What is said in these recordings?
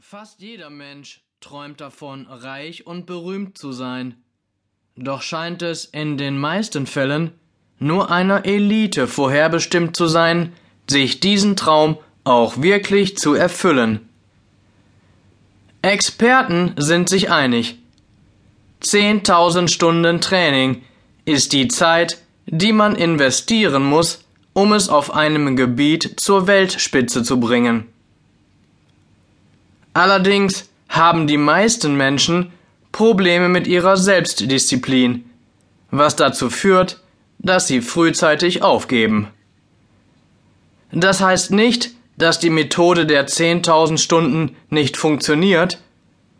Fast jeder Mensch träumt davon, reich und berühmt zu sein. Doch scheint es in den meisten Fällen nur einer Elite vorherbestimmt zu sein, sich diesen Traum auch wirklich zu erfüllen. Experten sind sich einig. 10.000 Stunden Training ist die Zeit, die man investieren muss, um es auf einem Gebiet zur Weltspitze zu bringen. Allerdings haben die meisten Menschen Probleme mit ihrer Selbstdisziplin, was dazu führt, dass sie frühzeitig aufgeben. Das heißt nicht, dass die Methode der 10.000 Stunden nicht funktioniert,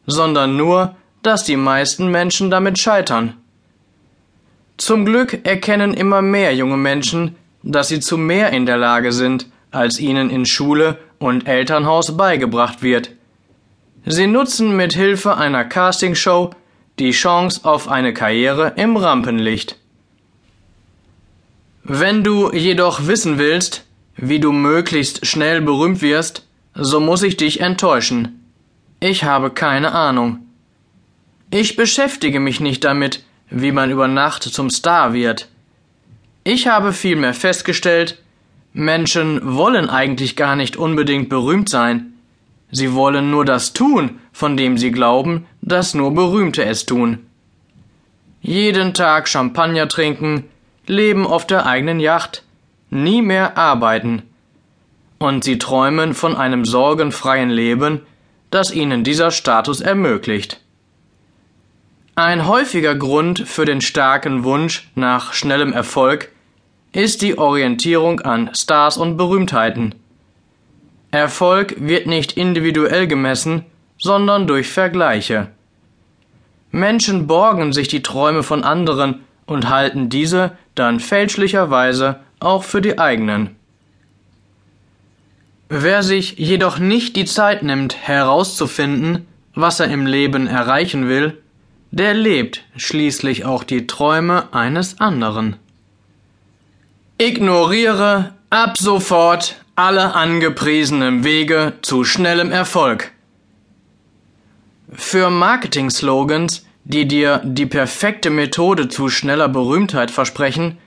sondern nur, dass die meisten Menschen damit scheitern. Zum Glück erkennen immer mehr junge Menschen, dass sie zu mehr in der Lage sind, als ihnen in Schule und Elternhaus beigebracht wird. Sie nutzen mit Hilfe einer Castingshow die Chance auf eine Karriere im Rampenlicht. Wenn du jedoch wissen willst, wie du möglichst schnell berühmt wirst, so muss ich dich enttäuschen. Ich habe keine Ahnung. Ich beschäftige mich nicht damit, wie man über Nacht zum Star wird. Ich habe vielmehr festgestellt, Menschen wollen eigentlich gar nicht unbedingt berühmt sein. Sie wollen nur das tun, von dem sie glauben, dass nur Berühmte es tun. Jeden Tag Champagner trinken, leben auf der eigenen Yacht, nie mehr arbeiten. Und sie träumen von einem sorgenfreien Leben, das ihnen dieser Status ermöglicht. Ein häufiger Grund für den starken Wunsch nach schnellem Erfolg ist die Orientierung an Stars und Berühmtheiten. Erfolg wird nicht individuell gemessen, sondern durch Vergleiche. Menschen borgen sich die Träume von anderen und halten diese dann fälschlicherweise auch für die eigenen. Wer sich jedoch nicht die Zeit nimmt, herauszufinden, was er im Leben erreichen will, der lebt schließlich auch die Träume eines anderen. Ignoriere ab sofort alle angepriesenen Wege zu schnellem Erfolg. Für Marketing-Slogans, die dir die perfekte Methode zu schneller Berühmtheit versprechen,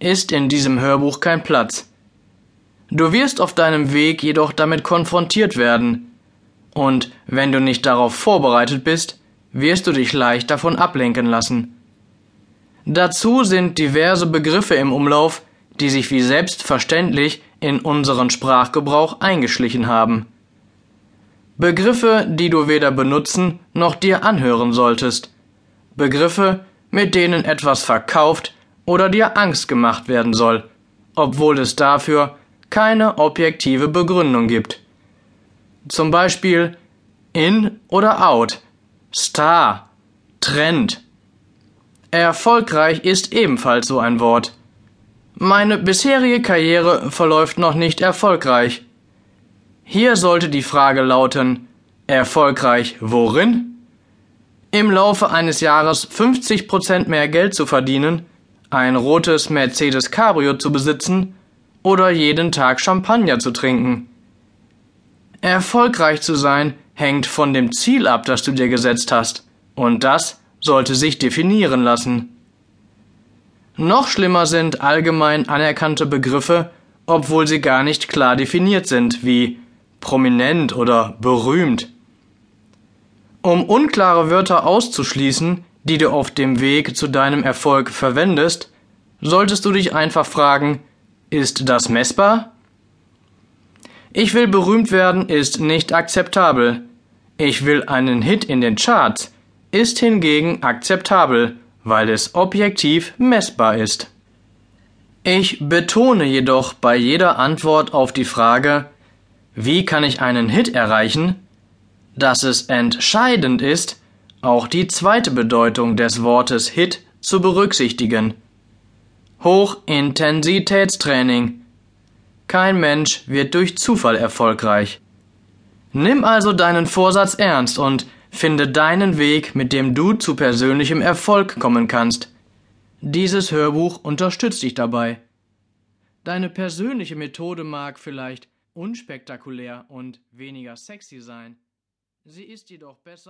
ist in diesem Hörbuch kein Platz. Du wirst auf deinem Weg jedoch damit konfrontiert werden, und wenn du nicht darauf vorbereitet bist, wirst du dich leicht davon ablenken lassen. Dazu sind diverse Begriffe im Umlauf, die sich wie selbstverständlich in unseren Sprachgebrauch eingeschlichen haben. Begriffe, die du weder benutzen noch dir anhören solltest. Begriffe, mit denen etwas verkauft oder dir Angst gemacht werden soll, obwohl es dafür keine objektive Begründung gibt. Zum Beispiel in oder out, Star, Trend. Erfolgreich ist ebenfalls so ein Wort. Meine bisherige Karriere verläuft noch nicht erfolgreich. Hier sollte die Frage lauten, erfolgreich worin? Im Laufe eines Jahres 50 Prozent mehr Geld zu verdienen, ein rotes Mercedes Cabrio zu besitzen oder jeden Tag Champagner zu trinken. Erfolgreich zu sein hängt von dem Ziel ab, das du dir gesetzt hast, und das sollte sich definieren lassen. Noch schlimmer sind allgemein anerkannte Begriffe, obwohl sie gar nicht klar definiert sind, wie prominent oder berühmt. Um unklare Wörter auszuschließen, die du auf dem Weg zu deinem Erfolg verwendest, solltest du dich einfach fragen, ist das messbar? Ich will berühmt werden ist nicht akzeptabel. Ich will einen Hit in den Charts ist hingegen akzeptabel weil es objektiv messbar ist. Ich betone jedoch bei jeder Antwort auf die Frage, wie kann ich einen Hit erreichen, dass es entscheidend ist, auch die zweite Bedeutung des Wortes Hit zu berücksichtigen. Hochintensitätstraining. Kein Mensch wird durch Zufall erfolgreich. Nimm also deinen Vorsatz ernst und Finde deinen Weg, mit dem du zu persönlichem Erfolg kommen kannst. Dieses Hörbuch unterstützt dich dabei. Deine persönliche Methode mag vielleicht unspektakulär und weniger sexy sein. Sie ist jedoch besser